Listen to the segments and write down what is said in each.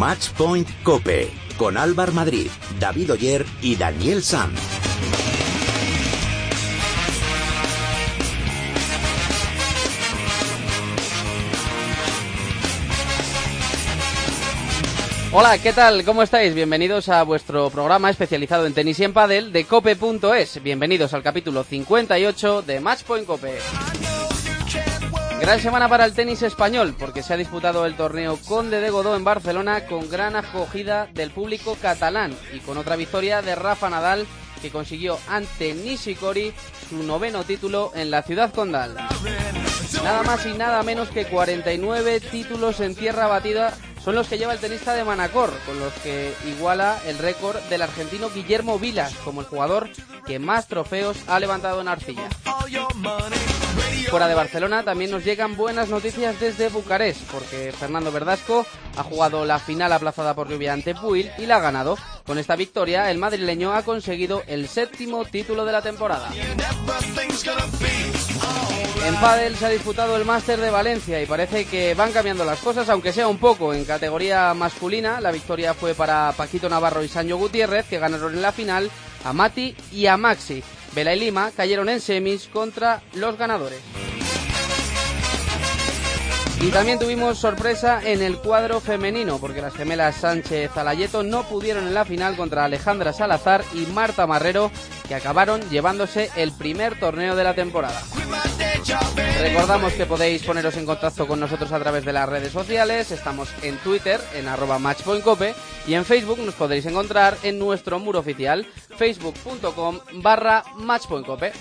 Matchpoint Cope con Álvar Madrid, David Oyer y Daniel Sanz. Hola, ¿qué tal? ¿Cómo estáis? Bienvenidos a vuestro programa especializado en tenis y en pádel de cope.es. Bienvenidos al capítulo 58 de Matchpoint Cope. Gran semana para el tenis español porque se ha disputado el torneo Conde de Godó en Barcelona con gran acogida del público catalán y con otra victoria de Rafa Nadal que consiguió ante Nishikori su noveno título en la ciudad condal. Nada más y nada menos que 49 títulos en tierra batida son los que lleva el tenista de Manacor, con los que iguala el récord del argentino Guillermo Vilas como el jugador que más trofeos ha levantado en arcilla. Fuera de Barcelona también nos llegan buenas noticias desde Bucarest, porque Fernando Verdasco ha jugado la final aplazada por lluvia ante Puil y la ha ganado. Con esta victoria, el madrileño ha conseguido el séptimo título de la temporada. En pádel se ha disputado el Máster de Valencia y parece que van cambiando las cosas, aunque sea un poco. En categoría masculina, la victoria fue para Paquito Navarro y Sancho Gutiérrez, que ganaron en la final a Mati y a Maxi. Vela y Lima cayeron en semis contra los ganadores. Y también tuvimos sorpresa en el cuadro femenino, porque las gemelas Sánchez Alayeto no pudieron en la final contra Alejandra Salazar y Marta Marrero, que acabaron llevándose el primer torneo de la temporada. Recordamos que podéis poneros en contacto con nosotros a través de las redes sociales. Estamos en Twitter, en arroba matchpointcope, y en Facebook nos podréis encontrar en nuestro muro oficial, facebook.com barra matchpointcope.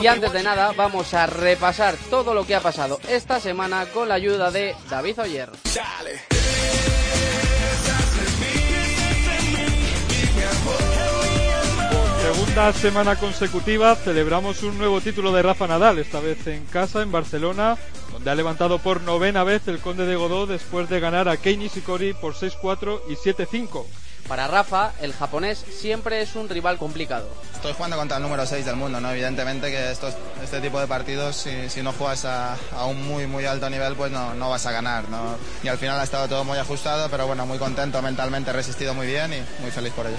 Y antes de nada, vamos a repasar todo lo que ha pasado esta semana con la ayuda de David Oyer. Segunda semana consecutiva celebramos un nuevo título de Rafa Nadal, esta vez en casa, en Barcelona, donde ha levantado por novena vez el Conde de Godó después de ganar a Kei Nishikori por 6-4 y 7-5. Para Rafa, el japonés siempre es un rival complicado. Estoy jugando contra el número 6 del mundo, ¿no? Evidentemente que estos, este tipo de partidos, si, si no juegas a, a, un muy, muy alto nivel, pues no, no vas a ganar, ¿no? Y al final ha estado todo muy ajustado, pero bueno, muy contento, mentalmente he resistido muy bien y muy feliz por ello.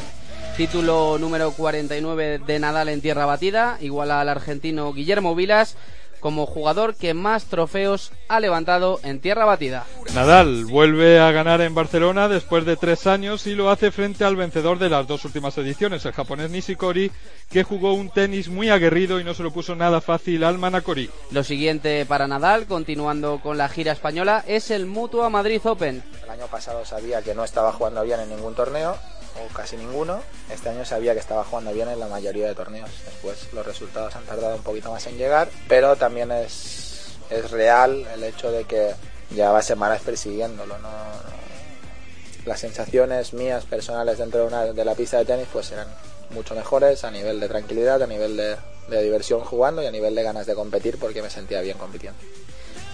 Título número 49 de Nadal en tierra batida, igual al argentino Guillermo Vilas como jugador que más trofeos ha levantado en tierra batida. Nadal vuelve a ganar en Barcelona después de tres años y lo hace frente al vencedor de las dos últimas ediciones, el japonés Nishikori, que jugó un tenis muy aguerrido y no se lo puso nada fácil al Manacori. Lo siguiente para Nadal, continuando con la gira española, es el Mutua Madrid Open. El año pasado sabía que no estaba jugando bien en ningún torneo o casi ninguno. Este año sabía que estaba jugando bien en la mayoría de torneos. Después los resultados han tardado un poquito más en llegar, pero también es, es real el hecho de que llevaba semanas persiguiéndolo. ¿no? Las sensaciones mías personales dentro de, una, la pista de tenis pues eran mucho mejores a nivel de tranquilidad, a nivel de, de diversión jugando y a nivel de ganas de competir porque me sentía bien compitiendo.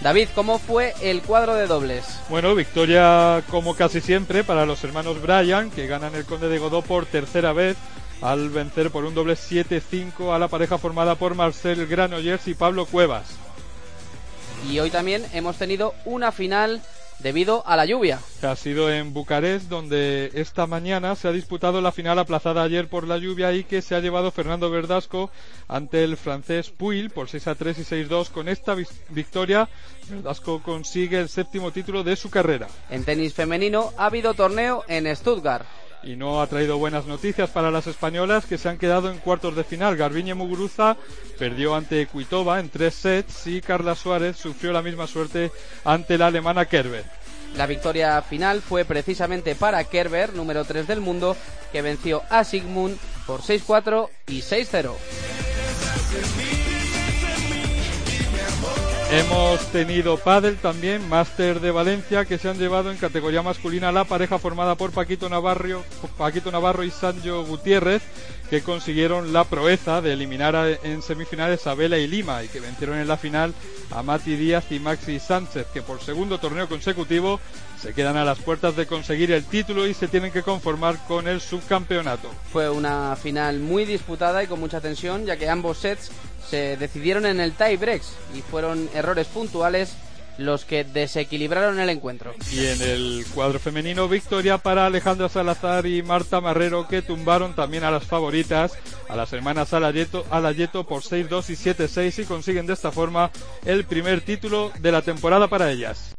David, ¿cómo fue el cuadro de dobles? Bueno, victoria como casi siempre para los hermanos Bryan, que ganan el Conde de Godó por tercera vez al vencer por un doble 7-5 a la pareja formada por Marcel Granollers y Pablo Cuevas. Y hoy también hemos tenido una final debido a la lluvia. Ha sido en Bucarest donde esta mañana se ha disputado la final aplazada ayer por la lluvia y que se ha llevado Fernando Verdasco ante el francés Puil por 6 a 3 y 6 2. Con esta victoria, Verdasco consigue el séptimo título de su carrera. En tenis femenino ha habido torneo en Stuttgart y no ha traído buenas noticias para las españolas que se han quedado en cuartos de final. Garbiñe Muguruza perdió ante Kuitova en tres sets y Carla Suárez sufrió la misma suerte ante la alemana Kerber. La victoria final fue precisamente para Kerber, número 3 del mundo, que venció a Sigmund por 6-4 y 6-0. Hemos tenido pádel también, Máster de Valencia, que se han llevado en categoría masculina la pareja formada por Paquito Navarro, Paquito Navarro y Sancho Gutiérrez, que consiguieron la proeza de eliminar en semifinales a Vela y Lima y que vencieron en la final a Mati Díaz y Maxi Sánchez, que por segundo torneo consecutivo se quedan a las puertas de conseguir el título y se tienen que conformar con el subcampeonato. Fue una final muy disputada y con mucha tensión, ya que ambos sets se decidieron en el tie breaks y fueron errores puntuales los que desequilibraron el encuentro. Y en el cuadro femenino, victoria para Alejandra Salazar y Marta Marrero, que tumbaron también a las favoritas, a las hermanas Alayeto, Alayeto por 6-2 y 7-6 y consiguen de esta forma el primer título de la temporada para ellas.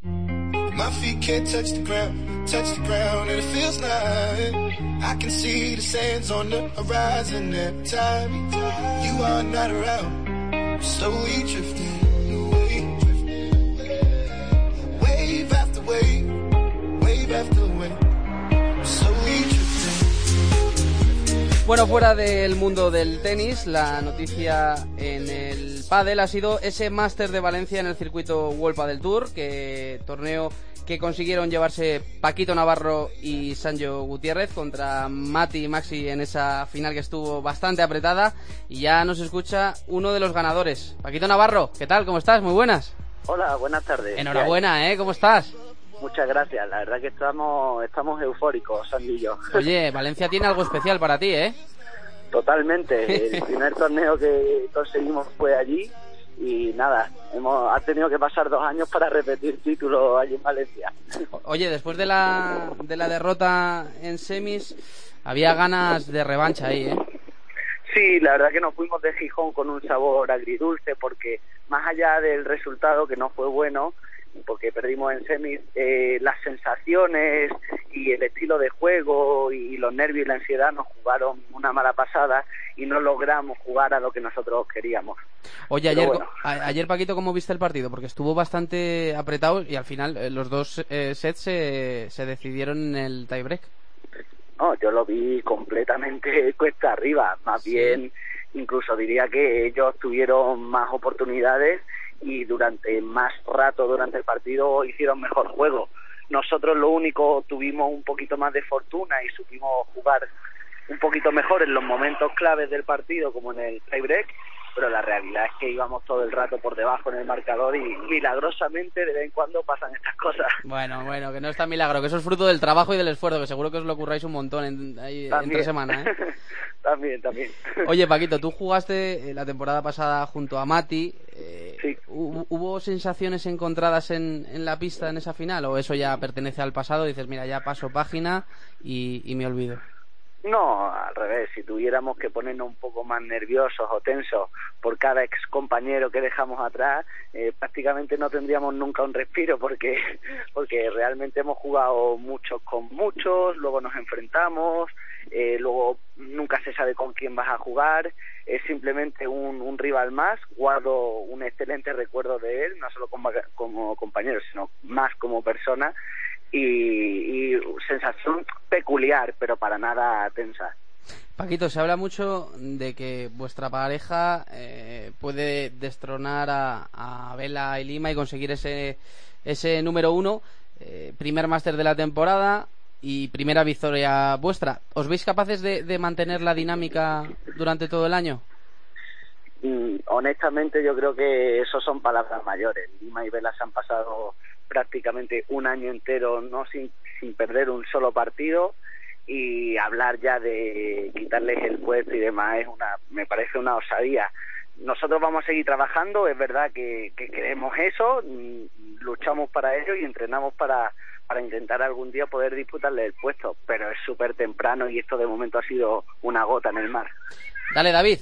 Bueno, fuera del mundo del tenis, la noticia en el pádel ha sido ese máster de Valencia en el circuito World Padel Tour, que torneo que consiguieron llevarse Paquito Navarro y Sancho Gutiérrez contra Mati y Maxi en esa final que estuvo bastante apretada y ya nos escucha uno de los ganadores. Paquito Navarro, ¿qué tal? ¿Cómo estás? Muy buenas. Hola, buenas tardes. Enhorabuena, ¿eh? ¿Cómo estás? Muchas gracias, la verdad que estamos, estamos eufóricos, Sandy y yo. Oye, Valencia tiene algo especial para ti, ¿eh? Totalmente, el primer torneo que conseguimos fue allí y nada, hemos ha tenido que pasar dos años para repetir título allí en Valencia. Oye, después de la, de la derrota en semis, había ganas de revancha ahí, ¿eh? Sí, la verdad que nos fuimos de Gijón con un sabor agridulce porque más allá del resultado que no fue bueno, porque perdimos en semis, eh, las sensaciones y el estilo de juego y los nervios y la ansiedad nos jugaron una mala pasada y no logramos jugar a lo que nosotros queríamos. Oye, ayer, ayer Paquito, ¿cómo viste el partido? Porque estuvo bastante apretado y al final eh, los dos eh, sets se, se decidieron en el tiebreak. No, yo lo vi completamente cuesta arriba, más bien incluso diría que ellos tuvieron más oportunidades y durante más rato durante el partido hicieron mejor juego. Nosotros lo único tuvimos un poquito más de fortuna y supimos jugar un poquito mejor en los momentos claves del partido como en el tiebreak pero la realidad es que íbamos todo el rato por debajo en el marcador y milagrosamente de vez en cuando pasan estas cosas. Bueno, bueno, que no es tan milagro, que eso es fruto del trabajo y del esfuerzo, que seguro que os lo curráis un montón en, ahí, entre semana, ¿eh? también, también. Oye, Paquito, tú jugaste eh, la temporada pasada junto a Mati. Eh, sí. ¿Hubo sensaciones encontradas en, en, la pista en esa final o eso ya pertenece al pasado? Dices, mira, ya paso página y, y me olvido. No, al revés, si tuviéramos que ponernos un poco más nerviosos o tensos por cada ex compañero que dejamos atrás, eh, prácticamente no tendríamos nunca un respiro porque, porque realmente hemos jugado muchos con muchos, luego nos enfrentamos, eh, luego nunca se sabe con quién vas a jugar, es simplemente un, un rival más, guardo un excelente recuerdo de él, no solo como, como compañero, sino más como persona y, sensación peculiar, pero para nada tensa. Paquito, se habla mucho de que vuestra pareja eh, puede destronar a, a Vela y Lima y conseguir ese, ese número uno, eh, primer máster de la temporada y primera victoria vuestra. ¿Os veis capaces de, de mantener la dinámica durante todo el año? Mm, honestamente, yo creo que eso son palabras mayores. Lima y Vela se han pasado prácticamente un año entero no sin, sin perder un solo partido y hablar ya de quitarles el puesto y demás es una me parece una osadía. Nosotros vamos a seguir trabajando es verdad que, que queremos eso mm, luchamos para ello y entrenamos para para intentar algún día poder disputarle el puesto pero es súper temprano y esto de momento ha sido una gota en el mar. Dale David.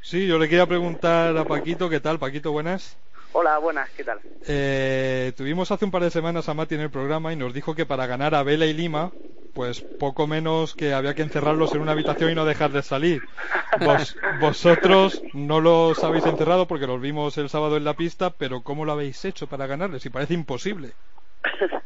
Sí yo le quería preguntar a Paquito qué tal Paquito buenas Hola, buenas, ¿qué tal? Eh, tuvimos hace un par de semanas a Mati en el programa y nos dijo que para ganar a Vela y Lima, pues poco menos que había que encerrarlos en una habitación y no dejar de salir. Vos, vosotros no los habéis encerrado porque los vimos el sábado en la pista, pero ¿cómo lo habéis hecho para ganarles? Y parece imposible.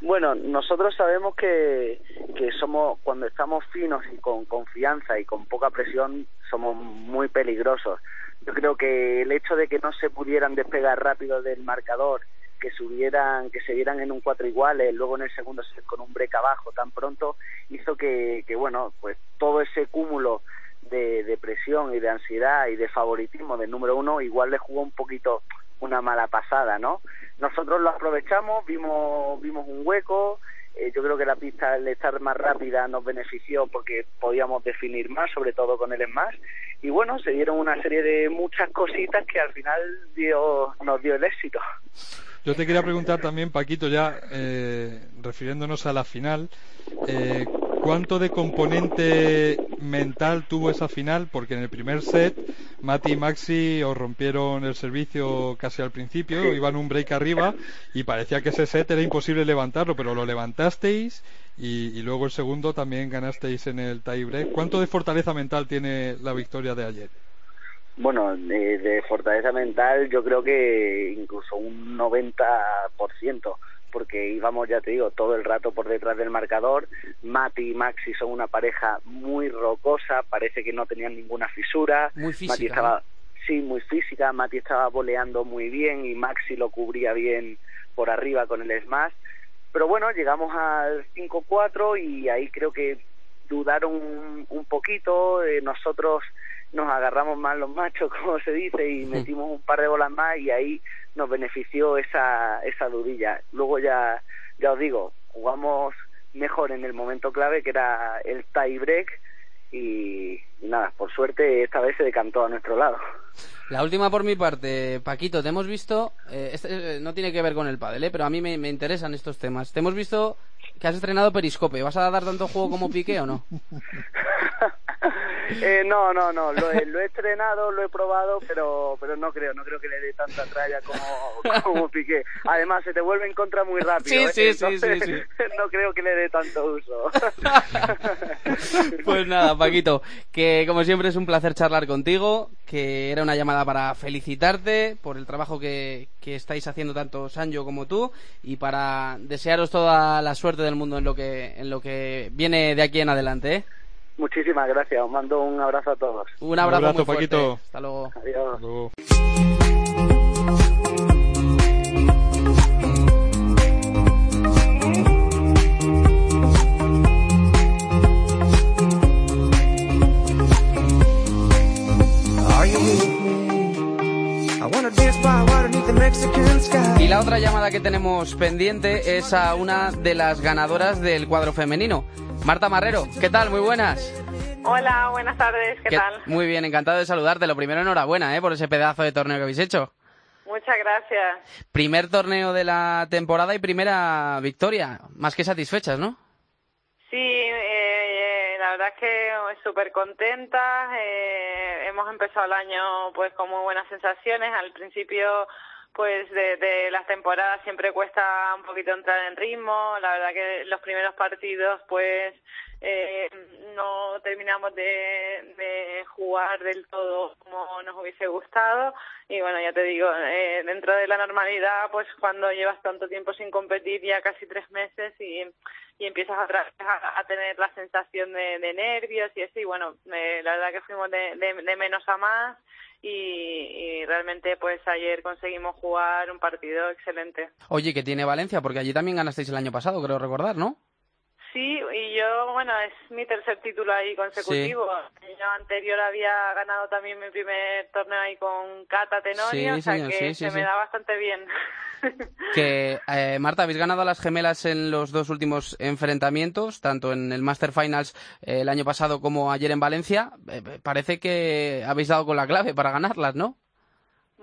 Bueno, nosotros sabemos que, que somos, cuando estamos finos y con confianza y con poca presión, somos muy peligrosos yo creo que el hecho de que no se pudieran despegar rápido del marcador, que subieran, que se vieran en un cuatro iguales, luego en el segundo set con un break abajo tan pronto, hizo que, que bueno, pues todo ese cúmulo de, de presión y de ansiedad y de favoritismo del número uno igual le jugó un poquito una mala pasada, ¿no? Nosotros lo aprovechamos, vimos, vimos un hueco, eh, yo creo que la pista al estar más rápida nos benefició porque podíamos definir más, sobre todo con el más y bueno, se dieron una serie de muchas cositas que al final dio, nos dio el éxito. Yo te quería preguntar también, Paquito, ya eh, refiriéndonos a la final, eh, ¿cuánto de componente mental tuvo esa final? Porque en el primer set, Mati y Maxi os rompieron el servicio casi al principio, iban un break arriba y parecía que ese set era imposible levantarlo, pero lo levantasteis y, luego el segundo también ganasteis en el tie break. ¿Cuánto de fortaleza mental tiene la victoria de ayer? Bueno, de, fortaleza mental yo creo que incluso un 90%, porque íbamos, ya te digo, todo el rato por detrás del marcador. Mati y Maxi son una pareja muy rocosa, parece que no tenían ninguna fisura. Muy física. Mati estaba, sí, muy física. Mati estaba voleando muy bien y Maxi lo cubría bien por arriba con el smash. Pero bueno, llegamos al 5-4 y ahí creo que dudaron un, un poquito. Eh, nosotros nos agarramos más los machos, como se dice, y metimos un par de bolas más y ahí nos benefició esa, esa dudilla. Luego ya, ya os digo, jugamos mejor en el momento clave que era el tie break y, y nada, por suerte esta vez se decantó a nuestro lado. La última por mi parte, Paquito, te hemos visto, eh, este, eh, no tiene que ver con el pádel, eh, pero a mí me, me, interesan estos temas. Te hemos visto que has estrenado Periscope. ¿Vas a dar tanto juego como Piqué o no? eh, no, no, no. Lo he, lo he, estrenado, lo he probado, pero pero no creo, no creo que le dé tanta tralla como, como Piqué. Además, se te vuelve en contra muy rápido. Sí, ¿eh? sí, Entonces, sí, sí, sí. No creo que le dé tanto uso. pues nada, Paquito, que como siempre es un placer charlar contigo, que era una llamada para felicitarte por el trabajo que, que estáis haciendo tanto Sancho como tú y para desearos toda la suerte del mundo en lo que en lo que viene de aquí en adelante, ¿eh? Muchísimas gracias. Os mando un abrazo a todos. Un abrazo, un abrazo muy fuerte. Paquito. Hasta luego. Adiós. Hasta luego. Y la otra llamada que tenemos pendiente es a una de las ganadoras del cuadro femenino, Marta Marrero. ¿Qué tal? Muy buenas. Hola, buenas tardes, ¿qué, ¿Qué- tal? Muy bien, encantado de saludarte. Lo primero, enhorabuena ¿eh? por ese pedazo de torneo que habéis hecho. Muchas gracias. Primer torneo de la temporada y primera victoria. Más que satisfechas, ¿no? Sí, eh, la verdad es que súper contenta. Eh, hemos empezado el año pues con muy buenas sensaciones. Al principio pues de, de las temporadas siempre cuesta un poquito entrar en ritmo. La verdad que los primeros partidos pues eh, no terminamos de, jugar del todo como nos hubiese gustado y bueno ya te digo eh, dentro de la normalidad pues cuando llevas tanto tiempo sin competir ya casi tres meses y, y empiezas a, tener la sensación de, nervios y y bueno eh, la verdad que fuimos de, de, de menos a más y, y realmente pues ayer conseguimos jugar un partido excelente Oye, que tiene Valencia, porque allí también ganasteis el año pasado, creo recordar, ¿no? Sí, y yo, bueno, es mi tercer título ahí consecutivo. El año anterior había ganado también mi primer torneo ahí con Cata Tenorio, Sí, o sea señor, que sí, sí, se sí. me da bastante bien. Que, eh, Marta, habéis ganado a las gemelas en los dos últimos enfrentamientos, tanto en el Master Finals eh, el año pasado como ayer en Valencia. Eh, eh, parece que habéis dado con la clave para ganarlas, ¿no?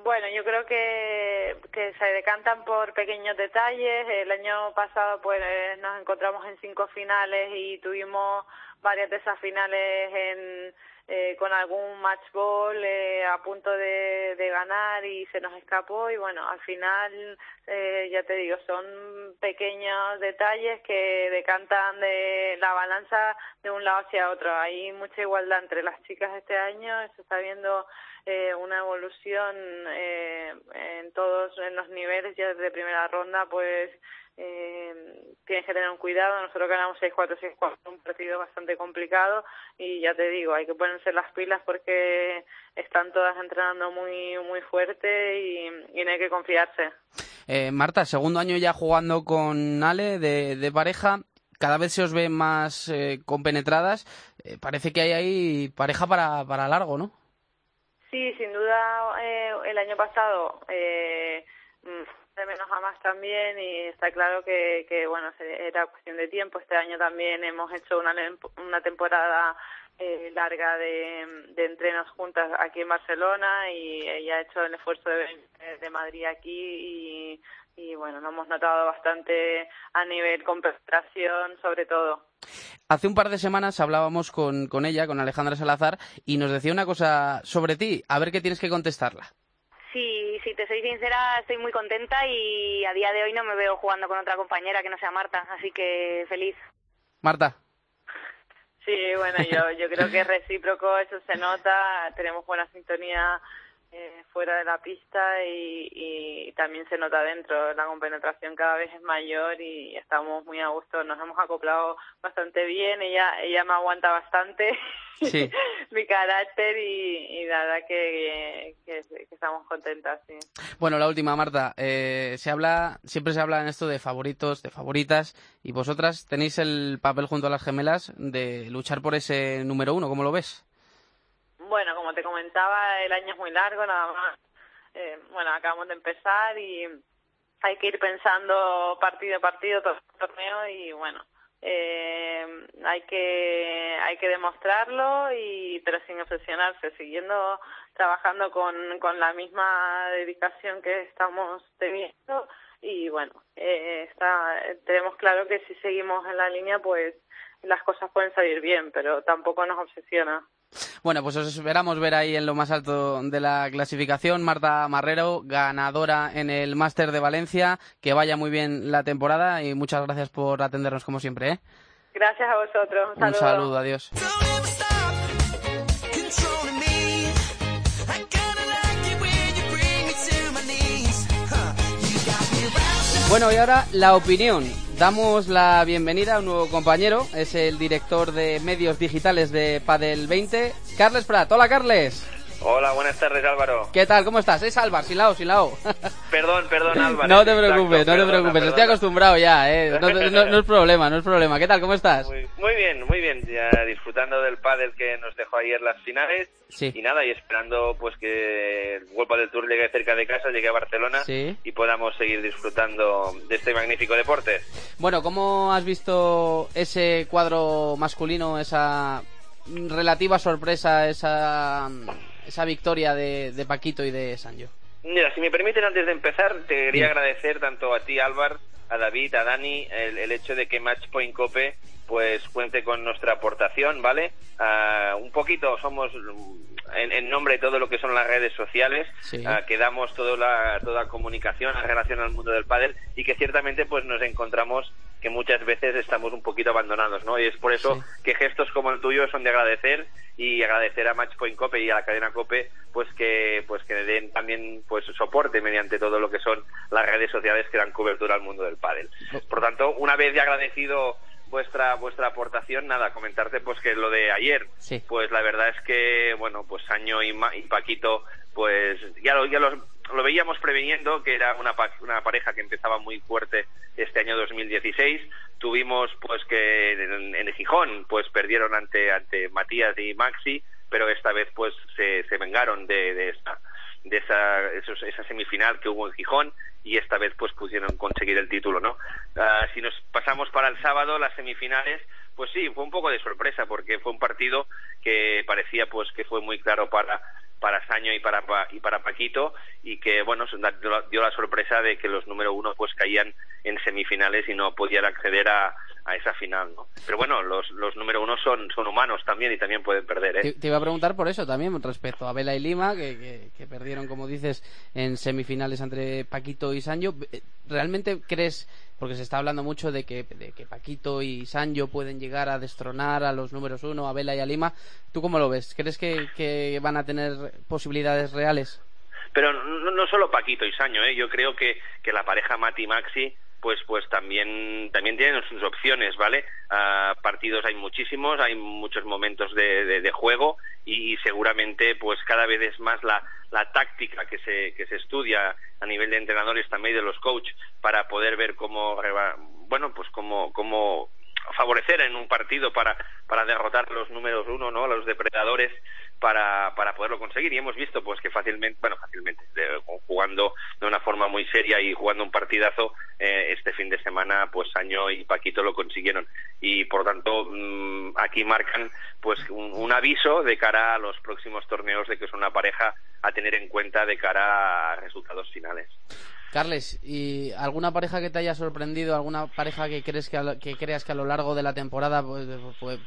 Bueno, yo creo que, que se decantan por pequeños detalles. El año pasado pues eh, nos encontramos en cinco finales y tuvimos varias de esas finales en, eh, con algún match ball eh, a punto de, ganar y se nos escapó y bueno, al final eh, ya te digo, son pequeños detalles que decantan de la balanza de un lado hacia otro. Hay mucha igualdad entre las chicas este año, se está viendo eh, una evolución eh, en todos en los niveles ya desde primera ronda pues eh, tienes que tener un cuidado nosotros ganamos 6-4 6-4 un partido bastante complicado y ya te digo hay que ponerse las pilas porque están todas entrenando muy muy fuerte y, no hay que confiarse Eh, Marta, segundo año ya jugando con Ale de, de pareja. Cada vez se os ve más eh, compenetradas. Eh, parece que hay ahí pareja para, para largo, ¿no? Sí, sin duda eh, el año pasado eh, mm, de menos a más también y está claro que, que bueno era cuestión de tiempo. Este año también hemos hecho una, una temporada eh, larga de, de entrenos juntas aquí en Barcelona y ella ha hecho el esfuerzo de de Madrid aquí y y bueno, lo hemos notado bastante a nivel concentración sobre todo. Hace un par de semanas hablábamos con, con ella, con Alejandra Salazar, y nos decía una cosa sobre ti, a ver qué tienes que contestarla. Sí, si te soy sincera, estoy muy contenta y a día de hoy no me veo jugando con otra compañera que no sea Marta, así que feliz. Marta. Sí, bueno, yo, yo creo que es recíproco, eso se nota, tenemos buena sintonía eh, fuera de la pista y, y, también se nota dentro. La compenetración cada vez es mayor y estamos muy a gusto. Nos hemos acoplado bastante bien. Ella ella me aguanta bastante Sí. mi carácter y, y la verdad que, que, que estamos contentas. Sí. Bueno, la última, Marta. Eh, se habla, siempre se habla en esto de favoritos, de favoritas, y vosotras tenéis el papel junto a las gemelas de luchar por ese número uno. ¿Cómo lo ves? Bueno, como te comentaba, el año es muy largo, nada más. Eh, bueno, acabamos de empezar y hay que ir pensando partido a partido, torneo y bueno, eh, hay que hay que demostrarlo y pero sin obsesionarse, siguiendo trabajando con, con la misma dedicación que estamos teniendo y bueno, eh, está tenemos claro que si seguimos en la línea pues las cosas pueden salir bien, pero tampoco nos obsesiona. Bueno, pues os esperamos ver ahí en lo más alto de la clasificación. Marta Marrero, ganadora en el Máster de Valencia. Que vaya muy bien la temporada y muchas gracias por atendernos como siempre. ¿eh? Gracias a vosotros. Un saludo, adiós. Bueno, y ahora la opinión. Damos la bienvenida a un nuevo compañero, es el director de medios digitales de Padel 20, Carles Prat. Hola, Carles. Hola, buenas tardes Álvaro. ¿Qué tal? ¿Cómo estás? Es Álvaro, sin la O, sin la O. Perdón, perdón Álvaro. No te Exacto, preocupes, no te perdona, preocupes, estoy acostumbrado ya, ¿eh? No, no- no es problema, no es problema. ¿Qué tal? ¿Cómo estás? Muy, muy bien, muy bien. Ya disfrutando del pádel que nos dejó ayer las finales. Sí. Y nada, y esperando pues que el World del Tour llegue cerca de casa, llegue a Barcelona Sí. y podamos seguir disfrutando de este magnífico deporte. Bueno, ¿cómo has visto ese cuadro masculino, esa relativa sorpresa, esa, esa victoria de, de Paquito y de Sancho? Mira, si me permiten, antes de empezar, te quería agradecer tanto a ti, Álvaro, a David, a Dani, el, el hecho de que Matchpoint Cope pues cuente con nuestra aportación, ¿vale? Ah, un poquito somos en, en nombre de todo lo que son las redes sociales, Sí. ah, que damos toda la, toda comunicación en relación al mundo del pádel y que ciertamente pues nos encontramos que muchas veces estamos un poquito abandonados, ¿no? Y es por eso Sí. que gestos como el tuyo son de agradecer y agradecer a Matchpoint Cope y a la cadena Cope pues que pues que den también pues soporte mediante todo lo que son las redes sociales que dan cobertura al mundo del pádel. Por tanto, una vez ya agradecido vuestra vuestra aportación, nada, comentarte pues que lo de ayer, Sí. pues la verdad es que bueno, pues Año y, Ma- y Paquito pues ya lo ya los- lo veíamos previniendo que era una, una pareja que empezaba muy fuerte este año 2016 tuvimos pues que en, en Gijón pues perdieron ante ante Matías y Maxi pero esta vez pues se, se vengaron de, de esa de esa esa semifinal que hubo en Gijón y esta vez pues pudieron conseguir el título no Ah, si nos pasamos para el sábado las semifinales pues sí fue un poco de sorpresa porque fue un partido que parecía pues que fue muy claro para para Saño y para Pa- y para Paquito y que bueno dio la- sorpresa de que los número uno pues caían en semifinales y no podían acceder a, a esa final no pero bueno los los número uno son son humanos también y también pueden perder ¿eh? te iba a preguntar por eso también, respecto a Vela y Lima, que, que- que perdieron, como dices, en semifinales entre Paquito y Sancho. ¿Realmente crees, porque se está hablando mucho de que, de que Paquito y Sancho pueden llegar a destronar a los números uno, a Vela y a Lima? ¿Tú cómo lo ves? ¿Crees que, van a tener posibilidades reales? pero no, solo Paquito y Saño, ¿eh? yo creo que, que la pareja Mati Maxi pues pues también también tienen sus opciones, ¿vale? Ah, partidos hay muchísimos, hay muchos momentos de, de- juego y, seguramente pues cada vez es más la, la táctica que se, que se estudia a nivel de entrenadores también y de los coaches para poder ver cómo bueno pues cómo, cómo favorecer en un partido para, para derrotar los números uno, ¿no? Los depredadores para, para poderlo conseguir y hemos visto pues que fácilmente, bueno, fácilmente, jugando de una forma muy seria y jugando un partidazo eh, este fin de semana, pues Año y Paquito lo consiguieron y por tanto mm, aquí marcan pues un, aviso de cara a los próximos torneos de que es una pareja a tener en cuenta de cara a resultados finales. Carles, ¿y alguna pareja que te haya sorprendido, alguna pareja que crees que, que creas que a lo largo de la temporada pues, pues,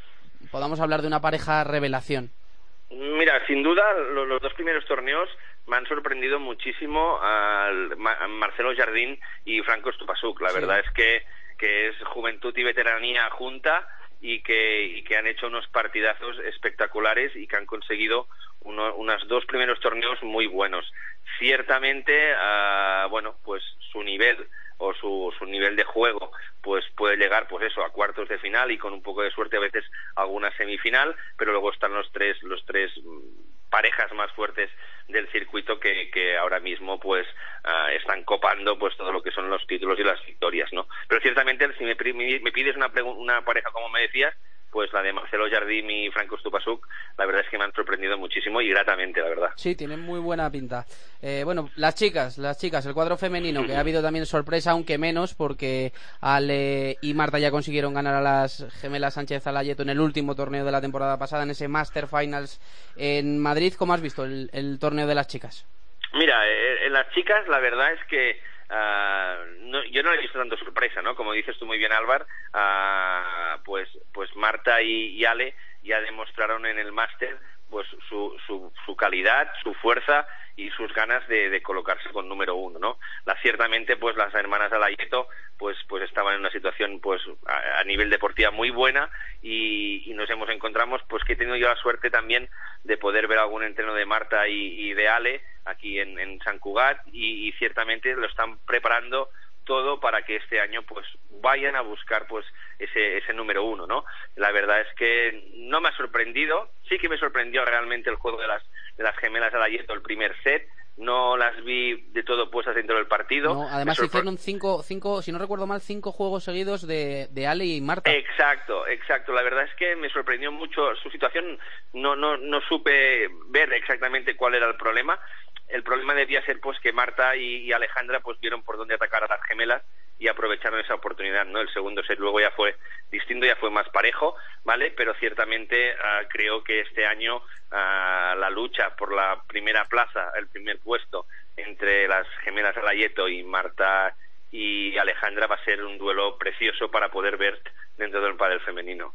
podamos hablar de una pareja revelación? Mira, sin duda los, dos primeros torneos me han sorprendido muchísimo a Marcelo Jardín y Franco Stupasuk. La verdad es que, que es juventud y veteranía junta y que, y que han hecho unos partidazos espectaculares y que han conseguido unos dos primeros torneos muy buenos. Ciertamente, uh, bueno, pues su nivel o su, su nivel de juego pues puede llegar pues eso a cuartos de final y con un poco de suerte a veces alguna semifinal pero luego están los tres los tres mm, parejas más fuertes del circuito que, que ahora mismo pues ah, están copando pues todo lo que son los títulos y las victorias no pero ciertamente si me, me pides una, una pareja como me decías pues la de Marcelo Jardín y Franco Stupasuk, la verdad es que me han sorprendido muchísimo y gratamente, la verdad. Sí, tienen muy buena pinta. Eh, bueno, las chicas, las chicas, el cuadro femenino, que ha habido también sorpresa, aunque menos, porque Ale y Marta ya consiguieron ganar a las gemelas Sánchez Alayeto en el último torneo de la temporada pasada, en ese Master Finals en Madrid. ¿Cómo has visto el, torneo de las chicas? Mira, eh, en las chicas la verdad es que Uh, no, yo no he visto tanto sorpresa, ¿no? Como dices tú muy bien, Álvar, uh, pues, pues Marta y, y, Ale ya demostraron en el máster pues su, su, su calidad, su fuerza y sus ganas de, de, colocarse con número uno, ¿no? La, ciertamente, pues las hermanas Alayeto, pues, pues estaban en una situación, pues a, nivel deportiva muy buena y, y, nos hemos encontramos, pues que he tenido yo la suerte también de poder ver algún entreno de Marta y, de Ale aquí en, en San Cugat y ciertamente lo están preparando todo para que este año pues vayan a buscar pues ese, ese número uno, ¿no? La verdad es que no me ha sorprendido, sí que me sorprendió realmente el juego de las, de las gemelas al Ayeto el primer set, no las vi de todo puestas dentro del partido. No, además hicieron cinco, cinco, si no recuerdo mal, cinco juegos seguidos de, de Ale y Marta. Exacto, exacto. La verdad es que me sorprendió mucho su situación. No, no, no supe ver exactamente cuál era el problema, el problema debía ser pues que Marta y, Alejandra pues vieron por dónde atacar a las gemelas y aprovecharon esa oportunidad, ¿no? El segundo set luego ya fue distinto, ya fue más parejo, ¿vale? Pero ciertamente uh, creo que este año uh, la lucha por la primera plaza, el primer puesto entre las gemelas Alayeto y Marta y Alejandra va a ser un duelo precioso para poder ver dentro del pádel femenino.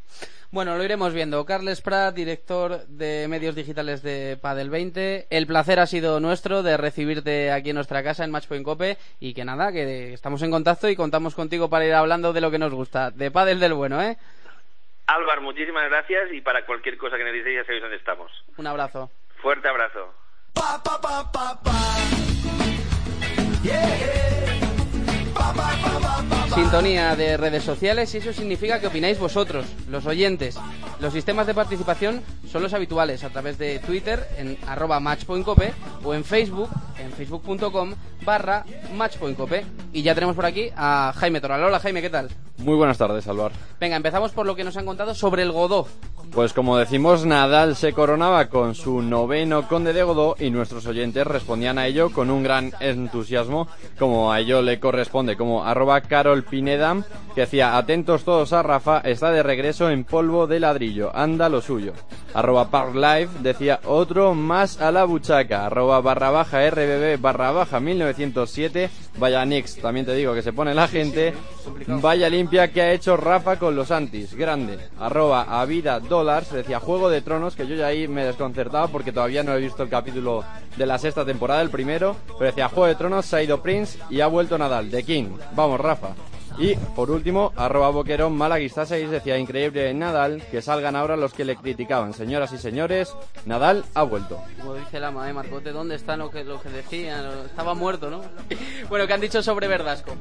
Bueno, lo iremos viendo. Carles Prat, director de medios digitales de Padel 20. El placer ha sido nuestro de recibirte aquí en nuestra casa en Matchpoint Cope y que nada, que estamos en contacto y contamos contigo para ir hablando de lo que nos gusta, de Padel del bueno, ¿eh? Álvaro, muchísimas gracias y para cualquier cosa que necesitéis ya sabéis dónde estamos. Un abrazo. Fuerte abrazo. Sintonía de redes sociales y eso significa que opináis vosotros, los oyentes. Los sistemas de participación son los habituales a través de Twitter en arroba matchpointcope o en Facebook en facebook.com barra matchpointcope. Y ya tenemos por aquí a Jaime Toral. Hola Jaime, ¿qué tal? Muy buenas tardes, Alvar. Venga, empezamos por lo que nos han contado sobre el Godó. Pues como decimos, Nadal se coronaba con su noveno Conde de Godó y nuestros oyentes respondían a ello con un gran entusiasmo, como a ello le corresponde, como arroba Carol Pineda, que decía, atentos todos a Rafa, está de regreso en polvo de ladrillo, anda lo suyo. Arroba Parklife decía, otro más a la buchaca, arroba barra baja RBB barra baja 1907, vaya Nix, también te digo que se pone la gente, vaya limpia que ha hecho Rafa con los antis, grande, arroba a vida decía Juego de Tronos, que yo ya ahí me desconcertaba porque todavía no he visto el capítulo de la sexta temporada, el primero, pero decía Juego de Tronos, se ha ido Prince y ha vuelto Nadal, de King. Vamos, Rafa. Y por último, arroba boquerón malaguista 6 decía increíble Nadal que salgan ahora los que le criticaban. Señoras y señores, Nadal ha vuelto. Como dice la madre Marcote, ¿dónde está lo que, lo que decían? Estaba muerto, ¿no? bueno, ¿qué han dicho sobre Verdasco?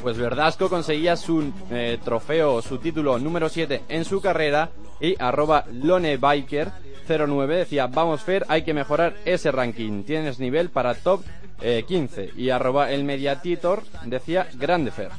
Pues Verdasco conseguía su eh, trofeo, su título número 7 en su carrera y arroba lonebiker 09 decía, vamos Fer, hay que mejorar ese ranking. Tienes nivel para top 15. Eh, y arroba el mediatitor decía, grande Fer.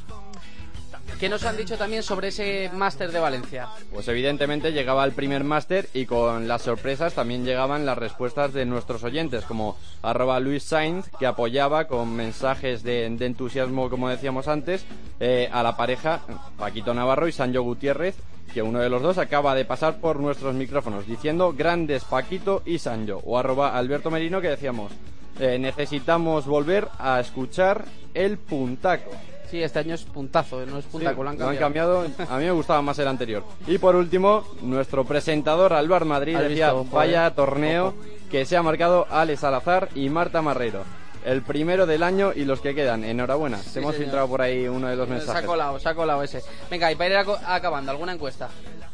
¿Qué nos han dicho también sobre ese máster de Valencia? Pues evidentemente llegaba el primer máster y con las sorpresas también llegaban las respuestas de nuestros oyentes, como arroba Luis Sainz, que apoyaba con mensajes de, entusiasmo, como decíamos antes, eh, a la pareja Paquito Navarro y Sancho Gutiérrez, que uno de los dos acaba de pasar por nuestros micrófonos, diciendo grandes Paquito y Sancho, o arroba Alberto Merino, que decíamos, eh, necesitamos volver a escuchar el puntaco. Sí, este año es puntazo, no es puntaco, lo han Lo han cambiado. A mí me gustaba más el anterior. Y por último, nuestro presentador Álvaro Madrid ¿Has decía, visto? vaya torneo que se ha marcado Ale Salazar y Marta Marrero. El primero del año y los que quedan. Enhorabuena. Sí, Hemos señor. filtrado por ahí uno de los Se ha mensajes. colado, se ha colado ese. Venga, y para ir acabando, ¿alguna encuesta?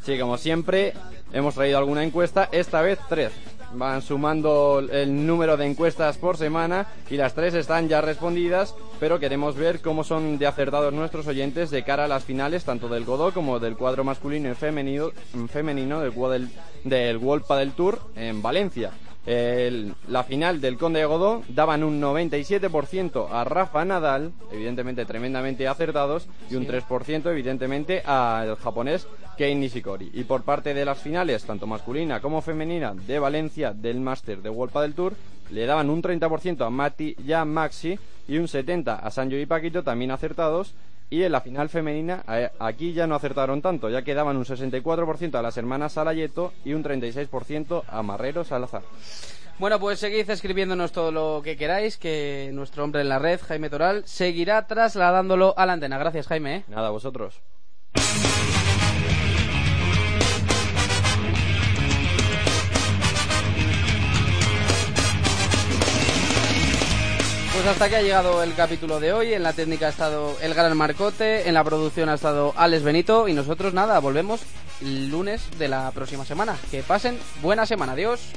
Sí, como siempre, hemos traído alguna encuesta, esta vez tres. Van sumando el número de encuestas por semana y las tres están ya respondidas, pero queremos ver cómo son de acertados nuestros oyentes de cara a las finales, tanto del Godó como del cuadro masculino y femenino, femenino del, del World Padel Tour en Valencia. El- la final del Conde de Godó daban un 97% a Rafa Nadal, evidentemente tremendamente acertados, y un Sí. 3% evidentemente al japonés Kei Nishikori. Y por parte de las finales, tanto masculina como femenina, de Valencia del Master de World Padel Tour, le daban un 30% a Mati y a Maxi y un 70% a Sanjo y Paquito, también acertados. Y en la final femenina, aquí ya no acertaron tanto, ya que daban un 64% a las hermanas Salayeto y un 36% a Marrero Salazar. Bueno, pues seguid escribiéndonos todo lo que queráis, que nuestro hombre en la red, Jaime Toral, seguirá trasladándolo a la antena. Gracias, Jaime. ¿eh? Nada, vosotros. Pues hasta aquí ha llegado el capítulo de hoy. En la técnica ha estado el gran Marcote, en la producción ha estado Alex Benito y nosotros nada, volvemos el lunes de la próxima semana. Que pasen buena semana. Adiós.